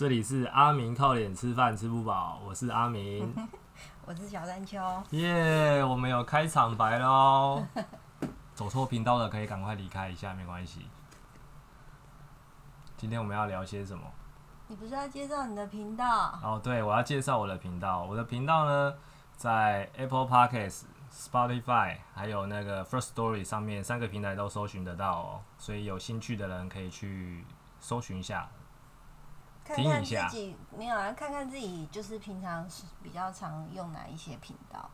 这里是阿明靠脸吃饭吃不饱，我是阿明，我是小山丘。耶，我们有开场白喽。走错频道的可以赶快离开一下，没关系。今天我们要聊些什么？你不是要介绍你的频道？哦，对，我要介绍我的频道。我的频道呢，在 Apple Podcasts、Spotify 还有那个 First Story 上面三个平台都搜寻得到哦。所以有兴趣的人可以去搜寻一下。看看自己没有啊？看看自己就是平常是比较常用哪一些频道？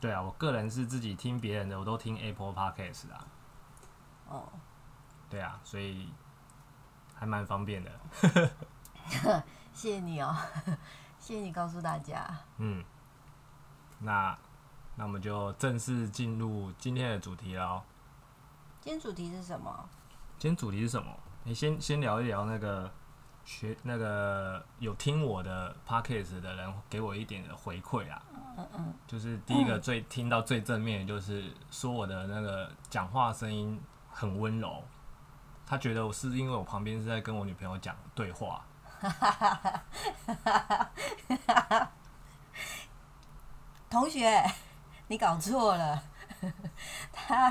对啊，我个人是自己听别人的，我都听 Apple Podcast 啊。哦。对啊，所以还蛮方便的。谢谢你哦，谢谢你告诉大家。嗯。那那我们就正式进入今天的主题喽。今天主题是什么？今天主题是什么？你先先聊一聊那个。学那个有听我的 podcast 的人给我一点的回馈啊，嗯嗯，就是第一个最听到最正面，就是说我的那个讲话声音很温柔，他觉得我是因为我旁边是在跟我女朋友讲对话，同学，你搞错了，他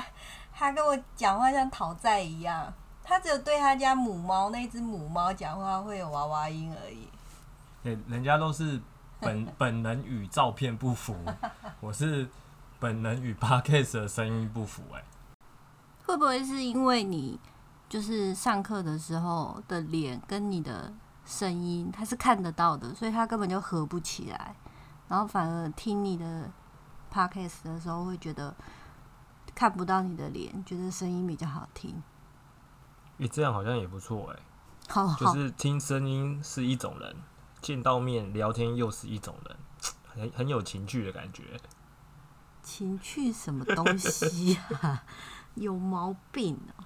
他跟我讲话像讨债一样。他只有对他家母猫那只母猫讲话会有娃娃音而已。对，人家都是本 本人与照片不符，我是本人与 podcast 的声音不符。哎，会不会是因为你就是上课的时候的脸跟你的声音他是看得到的，所以他根本就合不起来，然后反而听你的 podcast 的时候会觉得看不到你的脸，觉得声音比较好听。诶，这样好像也不错哎。好，就是听声音是一种人，见到面聊天又是一种人，很很有情趣的感觉。情趣什么东西啊？有毛病哦！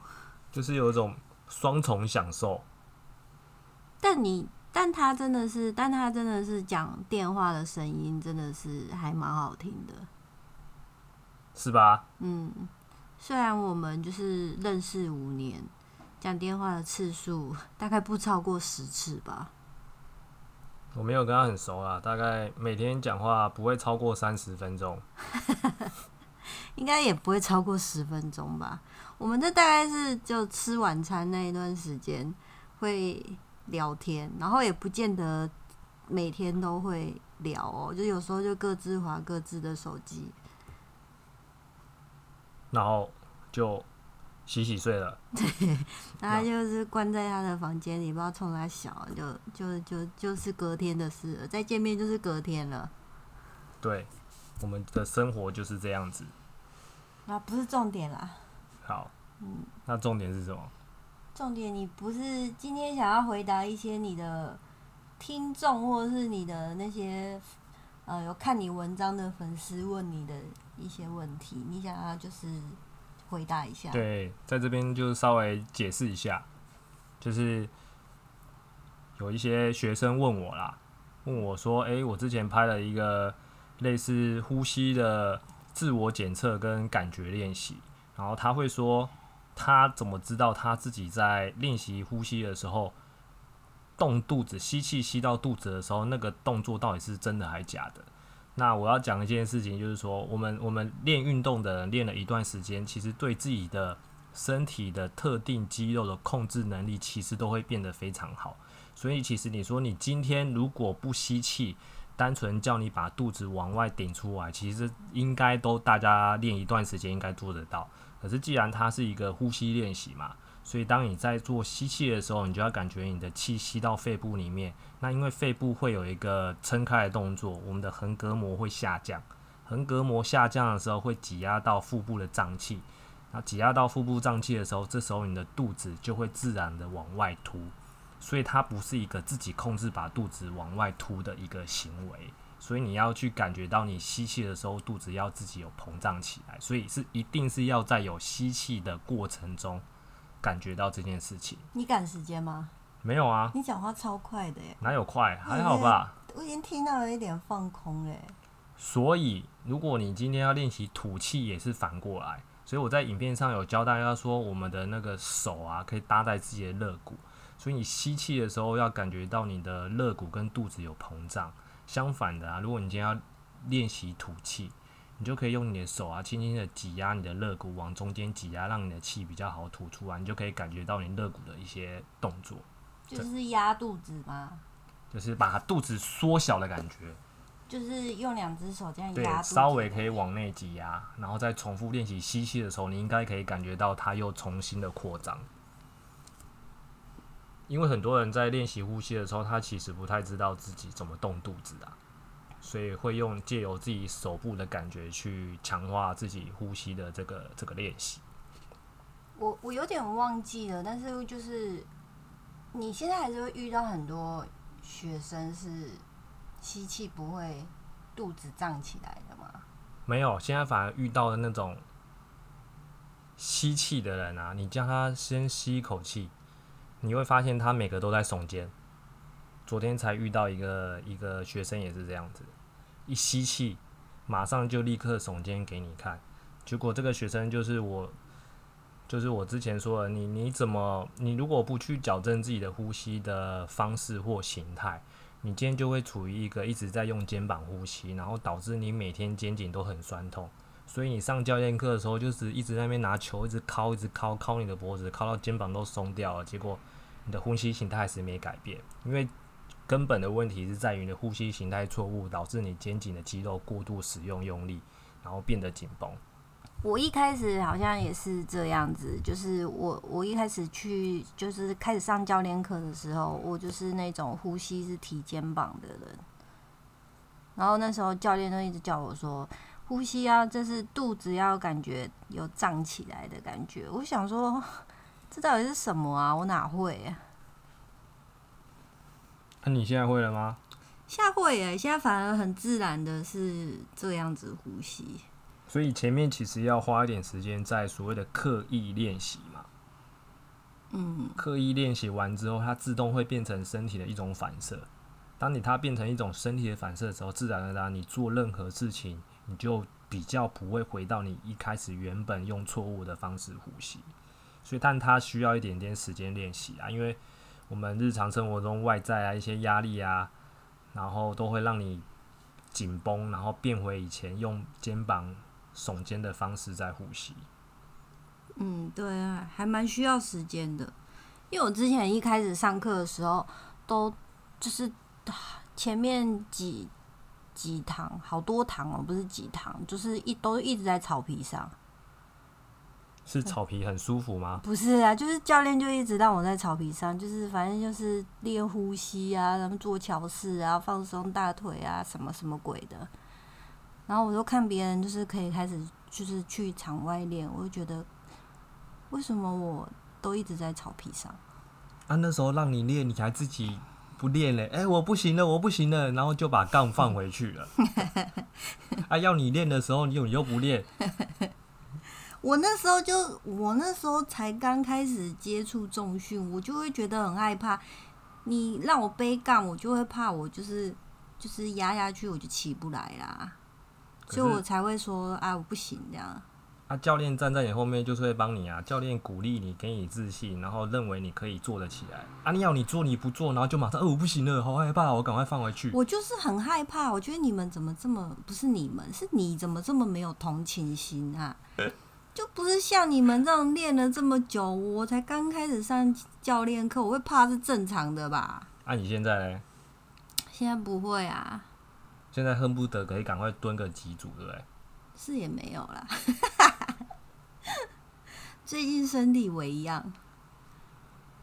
就是有一种双重享受。但你，但他真的是，但他真的是讲电话的声音，真的是还蛮好听的，是吧？嗯，虽然我们就是认识五年。讲电话的次数大概不超过十次吧。我没有跟他很熟啊，大概每天讲话不会超过三十分钟。应该也不会超过十分钟吧。我们这大概是就吃晚餐那一段时间会聊天，然后也不见得每天都会聊哦，就有时候就各自划各自的手机，然后就。洗洗睡了，对，他就是关在他的房间里，不知道冲他小，就就就就是隔天的事了。再见面就是隔天了。对，我们的生活就是这样子。啊，不是重点啦。好，嗯，那重点是什么？重点，你不是今天想要回答一些你的听众，或者是你的那些呃有看你文章的粉丝问你的一些问题，你想要就是。回答一下。对，在这边就稍微解释一下，就是有一些学生问我啦，问我说：“诶，我之前拍了一个类似呼吸的自我检测跟感觉练习，然后他会说，他怎么知道他自己在练习呼吸的时候，动肚子吸气吸到肚子的时候，那个动作到底是真的还是假的？”那我要讲一件事情，就是说，我们我们练运动的人练了一段时间，其实对自己的身体的特定肌肉的控制能力，其实都会变得非常好。所以，其实你说你今天如果不吸气，单纯叫你把肚子往外顶出来，其实应该都大家练一段时间应该做得到。可是，既然它是一个呼吸练习嘛。所以，当你在做吸气的时候，你就要感觉你的气吸到肺部里面。那因为肺部会有一个撑开的动作，我们的横膈膜会下降。横膈膜下降的时候，会挤压到腹部的脏器。那挤压到腹部脏器的时候，这时候你的肚子就会自然的往外凸。所以，它不是一个自己控制把肚子往外凸的一个行为。所以，你要去感觉到你吸气的时候，肚子要自己有膨胀起来。所以，是一定是要在有吸气的过程中。感觉到这件事情，你赶时间吗？没有啊，你讲话超快的耶，哪有快？还好吧。我已经听到有一点放空嘞。所以，如果你今天要练习吐气，也是反过来。所以我在影片上有教大家说，我们的那个手啊，可以搭在自己的肋骨。所以你吸气的时候要感觉到你的肋骨跟肚子有膨胀。相反的啊，如果你今天要练习吐气，你就可以用你的手啊，轻轻的挤压你的肋骨，往中间挤压，让你的气比较好吐出来，你就可以感觉到你肋骨的一些动作，就是压肚子吗？就是把肚子缩小的感觉。就是用两只手这样压，稍微可以往内挤压，然后再重复练习吸气的时候，你应该可以感觉到它又重新的扩张。因为很多人在练习呼吸的时候，他其实不太知道自己怎么动肚子啊，所以会用借由自己手部的感觉去强化自己呼吸的这个这个练习。我我有点忘记了，但是就是你现在还是会遇到很多学生是吸气不会肚子胀起来的吗？没有，现在反而遇到的那种吸气的人啊，你叫他先吸一口气，你会发现他每个都在耸肩。昨天才遇到一个一个学生也是这样子，一吸气，马上就立刻耸肩给你看。结果这个学生就是我，就是我之前说的，你你怎么，你如果不去矫正自己的呼吸的方式或形态，你今天就会处于一个一直在用肩膀呼吸，然后导致你每天肩颈都很酸痛。所以你上教练课的时候，就是一直在那边拿球，一直敲，一直敲，敲你的脖子，敲到肩膀都松掉了。结果你的呼吸形态还是没改变，因为根本的问题是在于你的呼吸形态错误，导致你肩颈的肌肉过度使用用力，然后变得紧绷。我一开始好像也是这样子，就是我我一开始去就是开始上教练课的时候，我就是那种呼吸是提肩膀的人，然后那时候教练都一直叫我说，呼吸啊，这是肚子要感觉有胀起来的感觉。我想说，这到底是什么啊？我哪会啊？那、你现在会了吗？现在会耶，现在反而很自然的是这样子呼吸。所以前面其实要花一点时间在所谓的刻意练习嘛。嗯，刻意练习完之后，它自动会变成身体的一种反射。当你它变成一种身体的反射的时候，自然而然你做任何事情，你就比较不会回到你一开始原本用错误的方式呼吸。所以，但它需要一点点时间练习啊，因为我们日常生活中外在啊一些压力啊，然后都会让你紧绷，然后变回以前用肩膀耸肩的方式在呼吸。嗯，对啊，还蛮需要时间的。因为我之前一开始上课的时候，都就是前面几几堂，好多堂哦，不是几堂，就是一都一直在草皮上。是草皮很舒服吗？不是啊，就是教练就一直让我在草皮上，就是反正就是练呼吸啊，然后做桥式啊，放松大腿啊，什么什么鬼的。然后我就看别人就是可以开始就是去场外练，我就觉得为什么我都一直在草皮上？啊，那时候让你练，你还自己不练嘞？哎、我不行了，我不行了，然后就把杠放回去了。啊，要你练的时候，你又你又不练，我那时候就我那时候才刚开始接触重训，我就会觉得很害怕。你让我背杠，我就会怕我就是就是压下去，我就起不来啦。所以我才会说啊，我不行这样。啊，教练站在你后面就是会帮你啊，教练鼓励你，给你自信，然后认为你可以做得起来。啊，你要你做你不做，然后就马上，哦，我不行了，好害怕，我赶快放回去。我就是很害怕，我觉得你们怎么这么不是你们，是你怎么这么没有同情心啊？就不是像你们这样练了这么久，我才刚开始上教练课，我会怕是正常的吧？啊，你现在嘞？现在不会啊，现在恨不得可以赶快蹲个几组，对不对？是也没有啦。最近身体为一样，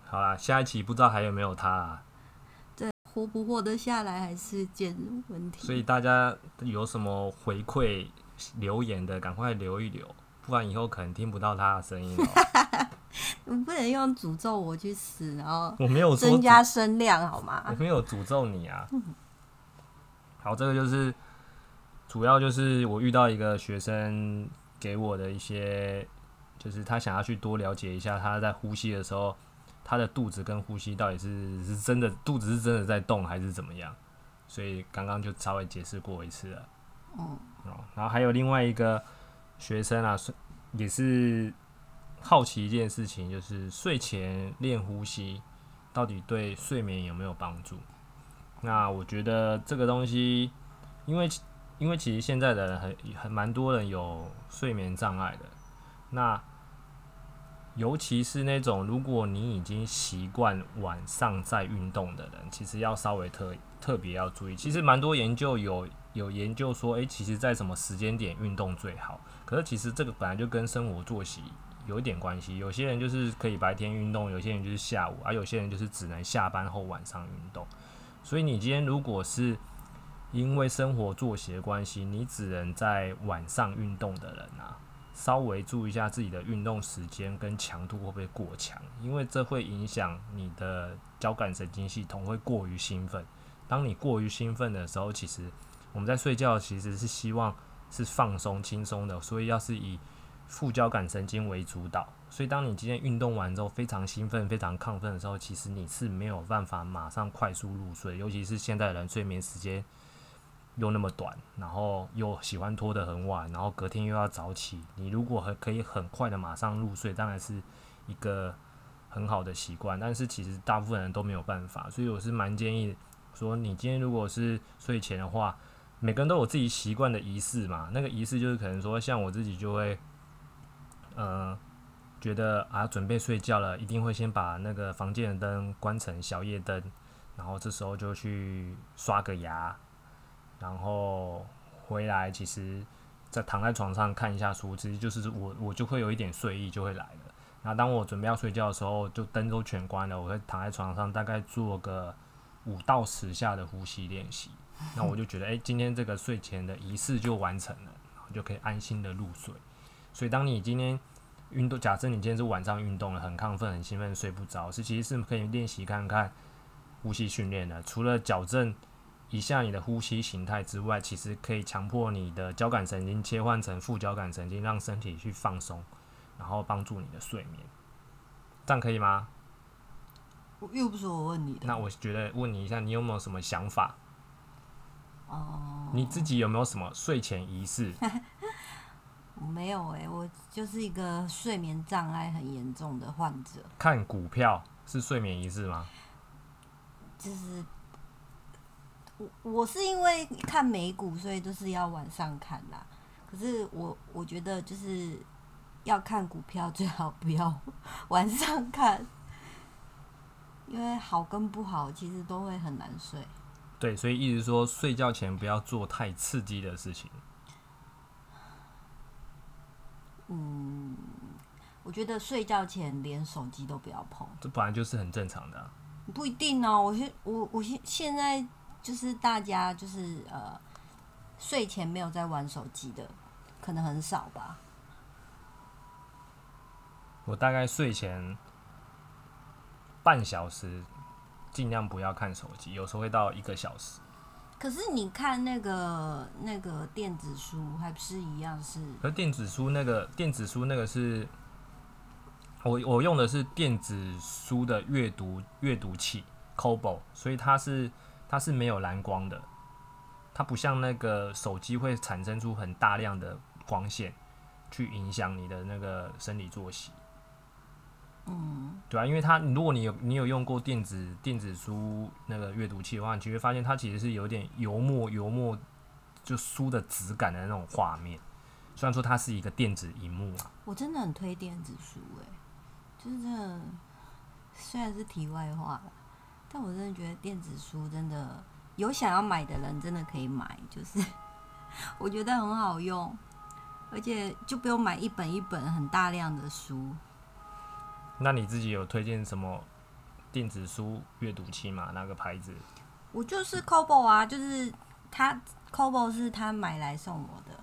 好啦，下一期不知道还有没有他啊。对，活不活得下来还是件问题。所以大家有什么回馈留言的，赶快留一留，不然以后可能听不到他的声音哦。你不能用诅咒我去死，然后我没有增加声量好吗我？没有诅咒你啊。好，这个就是主要就是我遇到一个学生给我的一些，就是他想要去多了解一下他在呼吸的时候，他的肚子跟呼吸到底是是真的肚子是真的在动还是怎么样，所以刚刚就稍微解释过一次了。嗯，哦，然后还有另外一个学生啊，是也是好奇一件事情，就是睡前练呼吸，到底对睡眠有没有帮助？那我觉得这个东西，因为因为其实现在的人很很蛮多人有睡眠障碍的，那尤其是那种如果你已经习惯晚上在运动的人，其实要稍微特特别要注意。其实蛮多研究有有研究说，诶，其实在什么时间点运动最好？可是其实这个本来就跟生活作息有一点关系。有些人就是可以白天运动，有些人就是下午，而有些人就是只能下班后晚上运动。所以你今天如果是因为生活作息的关系，你只能在晚上运动的人啊，稍微注意一下自己的运动时间跟强度会不会过强，因为这会影响你的交感神经系统会过于兴奋。当你过于兴奋的时候，其实我们在睡觉其实是希望是放松轻松的，所以要是以副交感神经为主导。所以，当你今天运动完之后非常兴奋、非常亢奋的时候，其实你是没有办法马上快速入睡。尤其是现代人睡眠时间又那么短，然后又喜欢拖得很晚，然后隔天又要早起。你如果很可以很快的马上入睡，当然是一个很好的习惯。但是其实大部分人都没有办法，所以我是蛮建议说，你今天如果是睡前的话，每个人都有自己习惯的仪式嘛。那个仪式就是可能说，像我自己就会，呃。觉得啊，准备睡觉了，一定会先把那个房间的灯关成小夜灯，然后这时候就去刷个牙，然后回来，其实在躺在床上看一下书，其实就是我我就会有一点睡意就会来了。然后当我准备要睡觉的时候，就灯都全关了，我会躺在床上大概做个五到十下的呼吸练习，那我就觉得，哎，今天这个睡前的仪式就完成了，然后就可以安心的入睡。所以当你今天。运动，假设你今天是晚上运动了，很亢奋、很兴奋，睡不着，是其实是可以练习看看呼吸训练的。除了矫正一下你的呼吸形态之外，其实可以强迫你的交感神经切换成副交感神经，让身体去放松，然后帮助你的睡眠。这样可以吗？又不是我问你的。那我觉得问你一下，你有没有什么想法？哦。你自己有没有什么睡前仪式？没有哎，我就是一个睡眠障碍很严重的患者。看股票是睡眠仪式吗？就是我我是因为看美股，所以就是要晚上看啦。可是我我觉得就是要看股票，最好不要晚上看，因为好跟不好其实都会很难睡。对，所以一直说睡觉前不要做太刺激的事情。嗯，我觉得睡觉前连手机都不要碰，这本来就是很正常的。不一定哦，我现我我现现在就是大家就是呃，睡前没有在玩手机的，可能很少吧。我大概睡前半小时，尽量不要看手机，有时候会到一个小时。可是你看那个那个电子书，还不是一样是？而电子书那个电子书那个是，我我用的是电子书的阅读阅读器 Kobo，所以它是它是没有蓝光的，它不像那个手机会产生出很大量的光线，去影响你的那个生理作息。嗯，对啊，因为它如果你有你有用过电子电子书那个阅读器的话，你就会发现它其实是有点油墨油墨就书的质感的那种画面。虽然说它是一个电子荧幕啊，我真的很推电子书诶，就是真的，虽然是题外话了，但我真的觉得电子书真的有想要买的人真的可以买，就是 我觉得很好用，而且就不用买一本一本很大量的书。那你自己有推荐什么电子书阅读器吗？那个牌子？我就是 Cobo 啊，就是他 Cobo 是他买来送我的，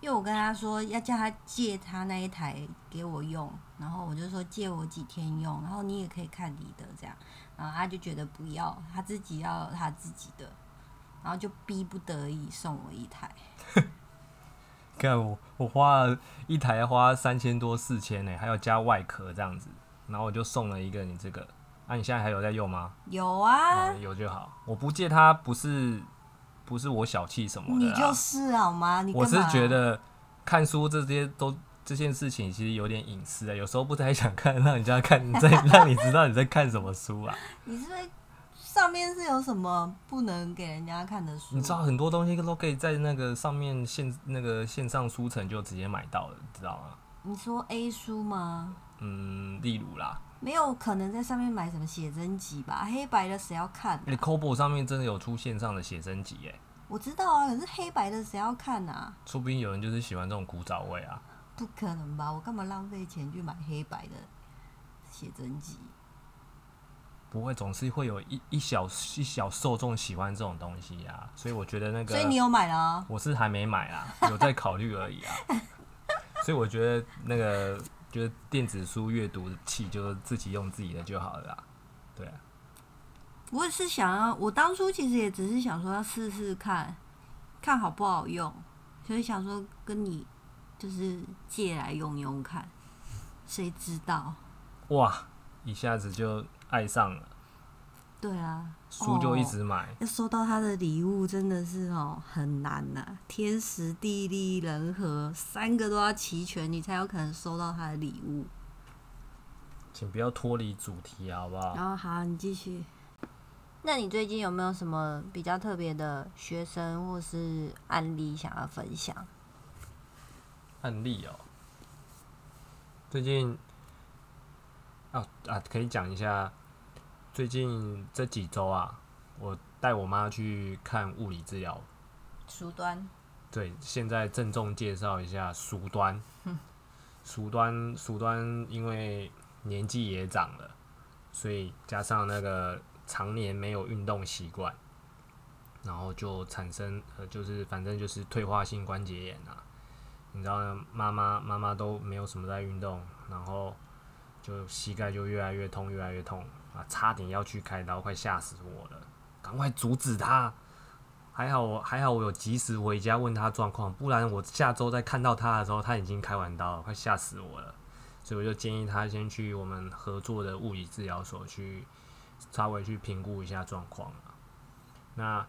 因为我跟他说要叫他借他那一台给我用，然后我就说借我几天用，然后你也可以看你的这样，然后他就觉得不要，他自己要他自己的，然后就逼不得已送我一台。看我我花了一台花三千多四千呢，还要加外壳这样子。然后我就送了一个你这个，那你现在还有在用吗？有啊，有就好。我不借它，不是不是我小气什么的，你就是好吗？你我是觉得看书这些都这件事情其实有点隐私啊，有时候不太想看，让人家看，你在 让你知道你在看什么书啊。你是不是上面是有什么不能给人家看的书？你知道很多东西都可以在那个上面线那个线上书城就直接买到了，你知道吗？你说 A 书吗？嗯，例如啦，没有可能在上面买什么写真集吧？黑白的谁要看、那啊？Kobo 上面真的有出线上的写真集耶，我知道啊，可是黑白的谁要看啊？说不定有人就是喜欢这种古早味啊。不可能吧？我干嘛浪费钱去买黑白的写真集？不会，总是会有一一小一小受众喜欢这种东西啊，所以我觉得那个，所以你有买了啊？我是还没买啦，有在考虑而已啊。所以我觉得那个就是电子书阅读器，就自己用自己的就好了啦。对啊，我也是想要，我当初其实也只是想说要试试看，看好不好用，所以想说跟你就是借来用用看，谁知道？哇，一下子就爱上了，对啊，书就一哦直买。要收到他的礼物真的是哦很难呐、天时地利人和三个都要齐全，你才有可能收到他的礼物。请不要脱离主题好不好？然后好，你继续。那你最近有没有什么比较特别的学生或是案例想要分享？案例哦，最近啊啊，可以讲一下，最近这几周啊，我带我妈去看物理治疗。熟端对，现在郑重介绍一下熟端。熟端，熟端，因为年纪也长了，所以加上那个常年没有运动习惯，然后就产生呃，就是反正就是退化性关节炎啊。你知道呢，妈妈妈妈都没有什么在运动，然后就膝盖就越来越痛，越来越痛啊，差点要去开刀，快吓死我了！赶快阻止他！还好我还好我有及时回家问他状况，不然我下周再看到他的时候，他已经开完刀了，快吓死我了。所以我就建议他先去我们合作的物理治疗所去稍微去评估一下状况那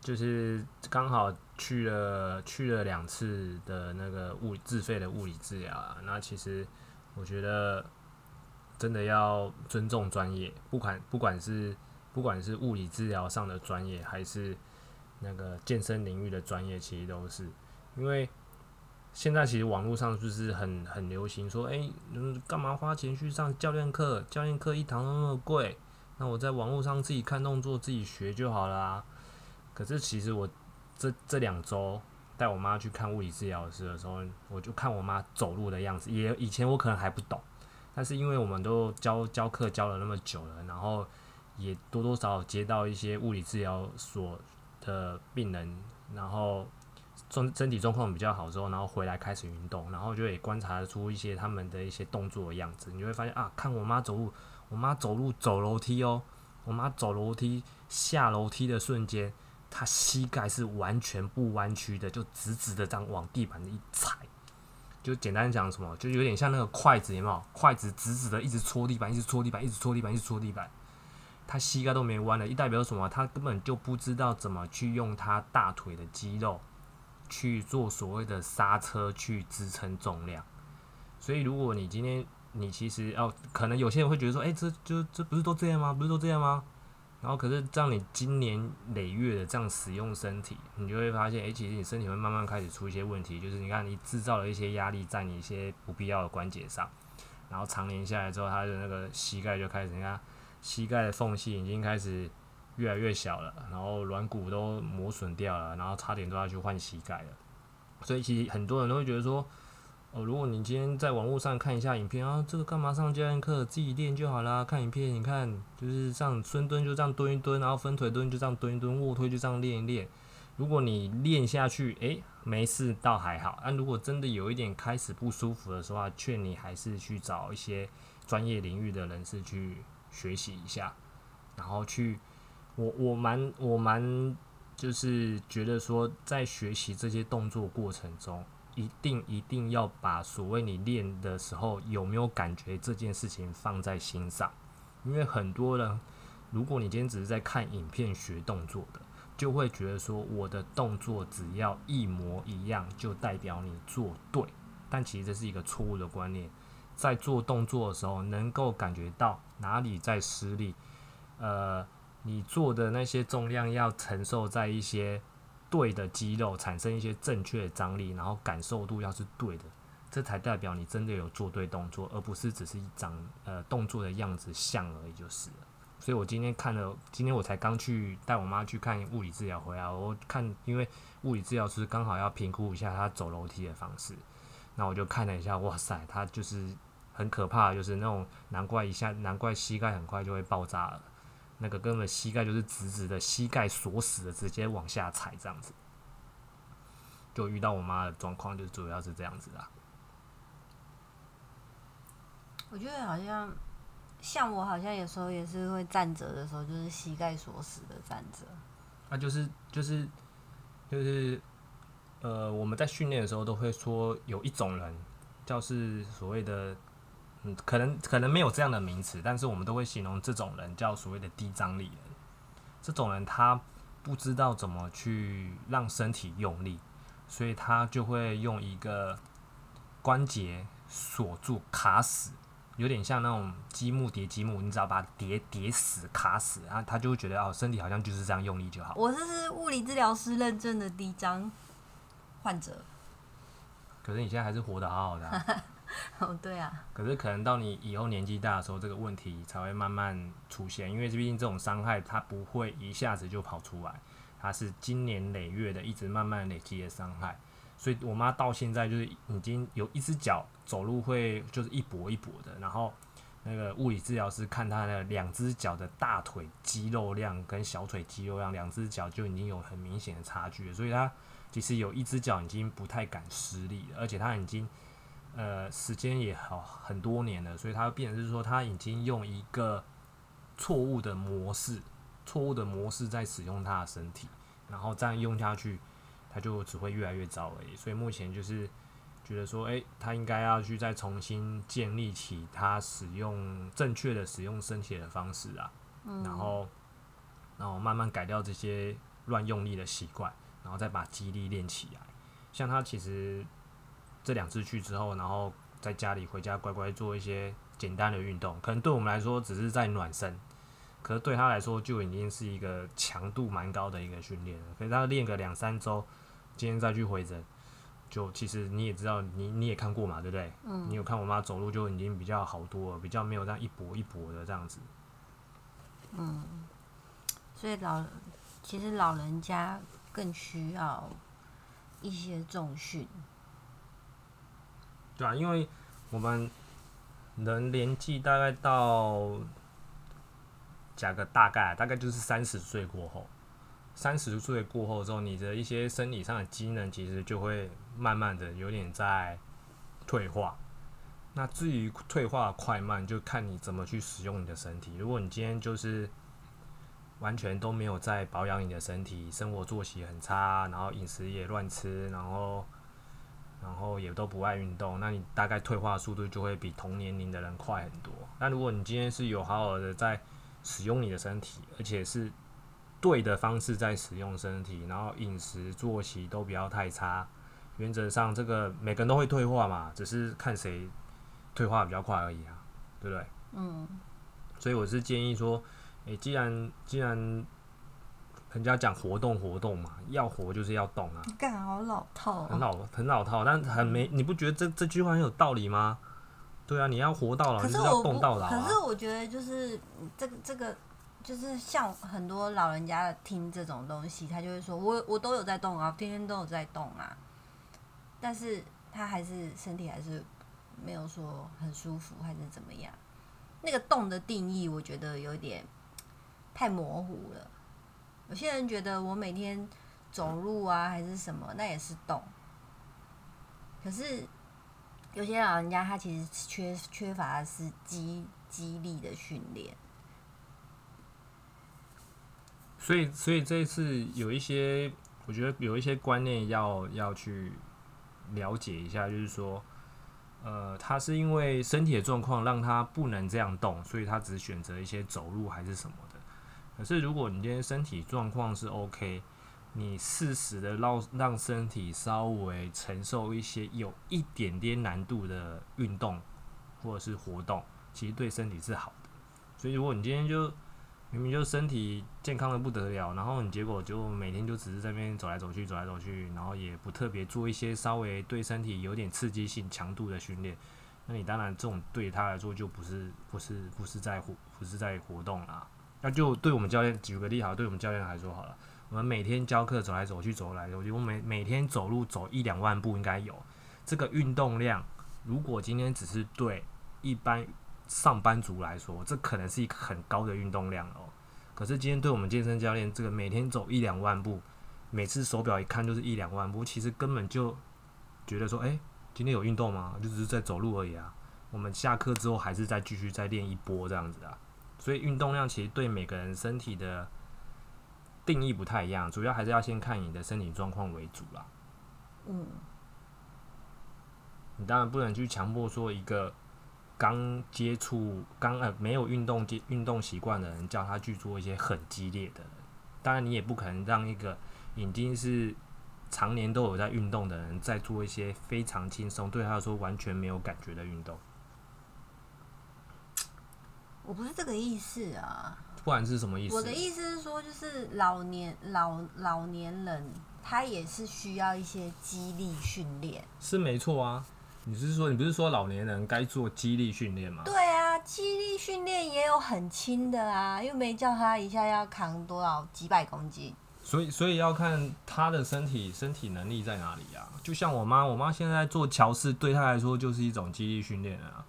就是刚好去了去了两次的那个物自费的物理治疗啊。那其实我觉得真的要尊重专业，不管不管是不管是物理治疗上的专业，还是那个健身领域的专业，其实都是因为现在其实网络上就是很很流行说，哎、嗯，干嘛花钱去上教练课？教练课一堂那么贵，那我在网络上自己看动作自己学就好啦。可是其实我这这两周带我妈去看物理治疗师的时候，我就看我妈走路的样子，也以前我可能还不懂，但是因为我们都教教课教了那么久了，然后也多多少少接到一些物理治疗所的病人，然后身身体状况比较好之后，然后回来开始运动，然后就也观察出一些他们的一些动作的样子，你会发现啊，看我妈走路，我妈走路走楼梯哦，我妈走楼梯下楼梯的瞬间，她膝盖是完全不弯曲的，就直直的这样往地板一踩。就简单讲什么，就有点像那个筷子，有没有？筷子直直的一直戳地板，一直戳地板，一直戳地板，一直戳地板。他膝盖都没弯了，一代表什么？他根本就不知道怎么去用他大腿的肌肉去做所谓的刹车，去支撑重量。所以，如果你今天你其实哦，可能有些人会觉得说，哎、这就这不是都这样吗？不是都这样吗？然后，可是这样你经年累月的这样使用身体，你就会发现，哎、其实你身体会慢慢开始出一些问题，就是你看你制造了一些压力在你一些不必要的关节上，然后常年下来之后，他的那个膝盖就开始，你看膝盖的缝隙已经开始越来越小了，然后软骨都磨损掉了，然后差点都要去换膝盖了。所以其实很多人都会觉得说，哦，如果你今天在网络上看一下影片啊，这个干嘛上教练课，自己练就好啦。看影片，你看就是上深蹲就这样蹲一蹲，然后分腿蹲就这样蹲一蹲，卧推就这样练一练。如果你练下去，诶、没事倒还好。但如果真的有一点开始不舒服的时候，劝你还是去找一些专业领域的人士去学习一下，然后去，我我蛮我蛮就是觉得说，在学习这些动作过程中，一定一定要把所谓你练的时候有没有感觉这件事情放在心上，因为很多人，如果你今天只是在看影片学动作的，就会觉得说我的动作只要一模一样，就代表你做对，但其实这是一个错误的观念。在做动作的时候，能够感觉到哪里在失力，呃，你做的那些重量要承受在一些对的肌肉，产生一些正确的张力，然后感受度要是对的，这才代表你真的有做对动作，而不是只是一张呃动作的样子像而已就是了。所以我今天看了，今天我才刚去带我妈去看物理治疗回来，我看因为物理治疗师刚好要评估一下她走楼梯的方式，那我就看了一下，哇塞，她就是。很可怕，就是那种难怪一下，难怪膝盖很快就会爆炸了。那个根本膝盖就是直直的，膝盖锁死的，直接往下踩这样子。就遇到我妈的状况，就主要是这样子啦。我觉得好像像我，好像有时候也是会站着的时候，就是膝盖锁死的站着。那就是就是就是呃，我们在训练的时候都会说，有一种人，叫是所谓的。嗯，可能可能没有这样的名词，但是我们都会形容这种人叫所谓的低张力人。这种人他不知道怎么去让身体用力，所以他就会用一个关节锁住卡死，有点像那种积木叠积木，你只要把它叠叠死卡死，然后他就会觉得哦，身体好像就是这样用力就好。我这是物理治疗师认证的低张患者，可是你现在还是活得好好的。哦，对啊。可是可能到你以后年纪大的时候，这个问题才会慢慢出现，因为毕竟这种伤害它不会一下子就跑出来，它是经年累月的，一直慢慢累积的伤害。所以我妈到现在就是已经有一只脚走路会就是一跛一跛的，然后那个物理治疗师看她的两只脚的大腿肌肉量跟小腿肌肉量，两只脚就已经有很明显的差距了，所以她其实有一只脚已经不太敢施力了，而且她已经。呃，时间也好很多年了，所以他变成是说，他已经用一个错误的模式，错误的模式在使用他的身体，然后这样用下去，他就只会越来越糟而已。所以目前就是觉得说，诶，他应该要去再重新建立起他使用正确的使用身体的方式啊，然后，然后慢慢改掉这些乱用力的习惯，然后再把肌力练起来。像他其实。这两次去之后，然后在家里回家乖乖做一些简单的运动，可能对我们来说只是在暖身，可是对他来说就已经是一个强度蛮高的一个训练了。可是他练个两三周，今天再去回诊，就其实你也知道，你你也看过嘛，对不对？嗯。你有看我妈走路就已经比较好多了，比较没有这样一跛一跛的这样子。嗯。所以老其实老人家更需要一些重训。对啊，因为我们人年纪大概到讲个大概，大概就是三十岁过后，三十岁过后之后，你的一些生理上的机能其实就会慢慢的有点在退化。那至于退化快慢，就看你怎么去使用你的身体。如果你今天就是完全都没有在保养你的身体，生活作息很差，然后饮食也乱吃，然后。然后也都不爱运动，那你大概退化速度就会比同年龄的人快很多。那如果你今天是有好好的在使用你的身体，而且是对的方式在使用身体，然后饮食作息都不要太差，原则上这个每个人都会退化嘛，只是看谁退化比较快而已啊，对不对？嗯。所以我是建议说，诶，既然既然人家讲活动活动嘛，要活就是要动啊。干好老套。很老很老套，但很没，你不觉得这这句话很有道理吗？对啊，你要活到老，可是要动到老。可是我觉得就是这个这个，就是像很多老人家听这种东西，他就会说我我都有在动啊，天天都有在动啊，但是他还是身体还是没有说很舒服，还是怎么样？那个动的定义，我觉得有点太模糊了。有些人觉得我每天走路啊，还是什么，那也是动。可是有些老人家他其实缺缺乏的是肌肌力的训练。所以，所以这一次有一些，我觉得有一些观念要要去了解一下，就是说，呃，他是因为身体的状况让他不能这样动，所以他只选择一些走路还是什么。可是，如果你今天身体状况是 OK，你适时的让让身体稍微承受一些有一点点难度的运动或者是活动，其实对身体是好的。所以如果你今天就明明就身体健康的不得了，然后你结果就每天就只是在那边走来走去，走来走去，然后也不特别做一些稍微对身体有点刺激性、强度的训练，那你当然这种对他来说就不是不是不是在活不是在活动啦。那就对我们教练举个例好，对我们教练来说好了，我们每天教课走来走去，走来走去，我每每天走路走一两万步应该有。这个运动量，如果今天只是对一般上班族来说，这可能是一个很高的运动量哦。可是今天对我们健身教练，这个每天走一两万步，每次手表一看就是一两万步，其实根本就觉得说，诶，今天有运动吗？就只是在走路而已啊。我们下课之后还是再继续再练一波这样子啊。所以运动量其实对每个人身体的定义不太一样，主要还是要先看你的身体状况为主啦。嗯，你当然不能去强迫说一个刚接触、刚呃没有运动接运动习惯的人，叫他去做一些很激烈的。当然，你也不可能让一个已经是常年都有在运动的人，再做一些非常轻松、对他来说完全没有感觉的运动。我不是这个意思啊。不然是什么意思？我的意思是说，就是老年老老年人，他也是需要一些激励训练。是没错啊。你是说，你不是说老年人该做激励训练吗？对啊，激励训练也有很轻的啊，又没叫他一下要扛多少几百公斤。所以，所以要看他的身体身体能力在哪里啊。就像我妈，我妈现在做桥式，对她来说就是一种激励训练啊。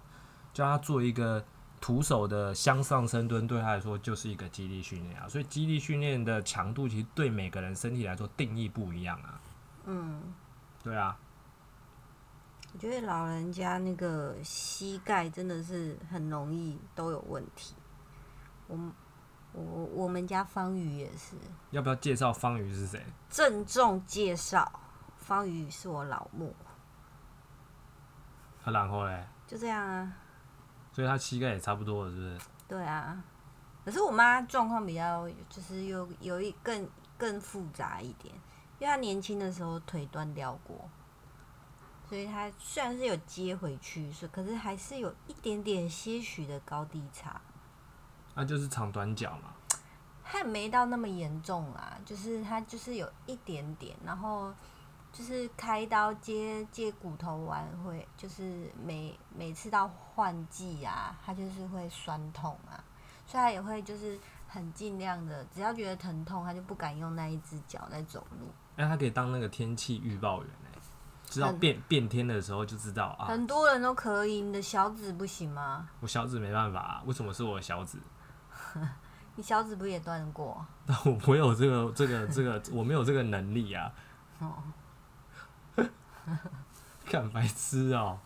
叫她做一个徒手的向上深蹲，对他来说就是一个激励训练啊。所以，激励训练的强度其实对每个人身体来说定义不一样啊。嗯，对啊。我觉得老人家那个膝盖真的是很容易都有问题。我我我们家方宇也是。要不要介绍方宇是谁？郑重介绍，方宇是我老母。啊，然后嘞？就这样啊。所以他膝盖也差不多了，是不是？对啊。可是我妈状况比较，就是有有一更更复杂一点，因为她年轻的时候腿断掉过。所以她虽然是有接回去，是可是还是有一点点些许的高低差。那就是长短脚嘛。还没到那么严重啦，就是他就是有一点点，然后就是开刀接接骨头完会，就是每每次到换季啊，他就是会酸痛啊，所以他也会就是很尽量的，只要觉得疼痛，他就不敢用那一只脚在走路。那他可以当那个天气预报员。知道变变天的时候就知道啊。很多人都可以，你的小指不行吗？我小指没办法，啊为什么是我的小指？你小指不也断过？那 我没有这个这个这个，我没有这个能力啊。哦。看白痴哦。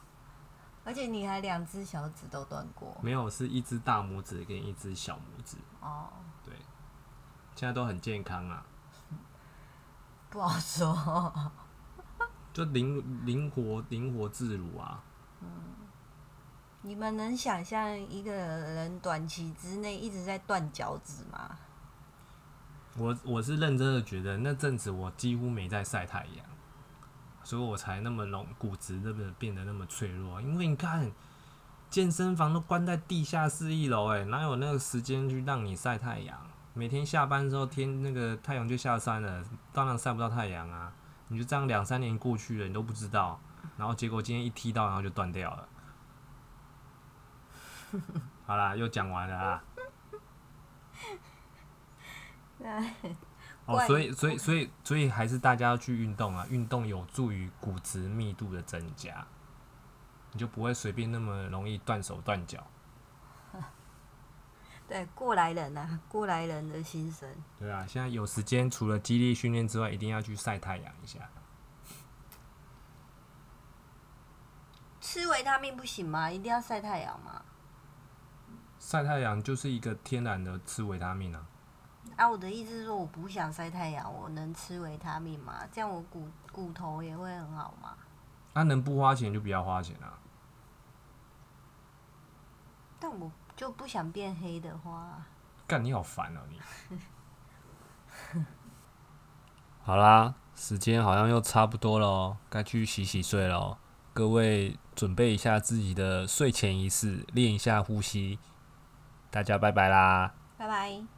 而且你还两只小指都断过？没有，是一只大拇指跟一只小拇指。哦。对。现在都很健康啊。不好说。就灵灵活灵活自如啊！嗯，你们能想象一个人短期之内一直在断脚趾吗？我我是认真的觉得那阵子我几乎没在晒太阳，所以我才那么容骨质那么变得那么脆弱。因为你看健身房都关在地下室一楼，哎，哪有那个时间去让你晒太阳？每天下班之后天那个太阳就下山了，当然晒不到太阳啊。你就这样两三年过去了，你都不知道，然后结果今天一踢到，然后就断掉了。好啦，又讲完了啊。哦，所以，所以，所以，所以还是大家要去运动啊！运动有助于骨质密度的增加，你就不会随便那么容易断手断脚。对，过来人呐，过来人的心声。对啊，现在有时间，除了激励训练之外，一定要去晒太阳一下。吃维他命不行吗？一定要晒太阳吗？晒太阳就是一个天然的吃维他命啊。啊，我的意思是说，我不想晒太阳，我能吃维他命吗？这样我骨骨头也会很好吗？那能不花钱就不要花钱啊。但我。就不想变黑的话，干你好烦哦你！好啦，时间好像又差不多了哦，该去洗洗睡了哦。各位准备一下自己的睡前仪式，练一下呼吸。大家拜拜啦！拜拜。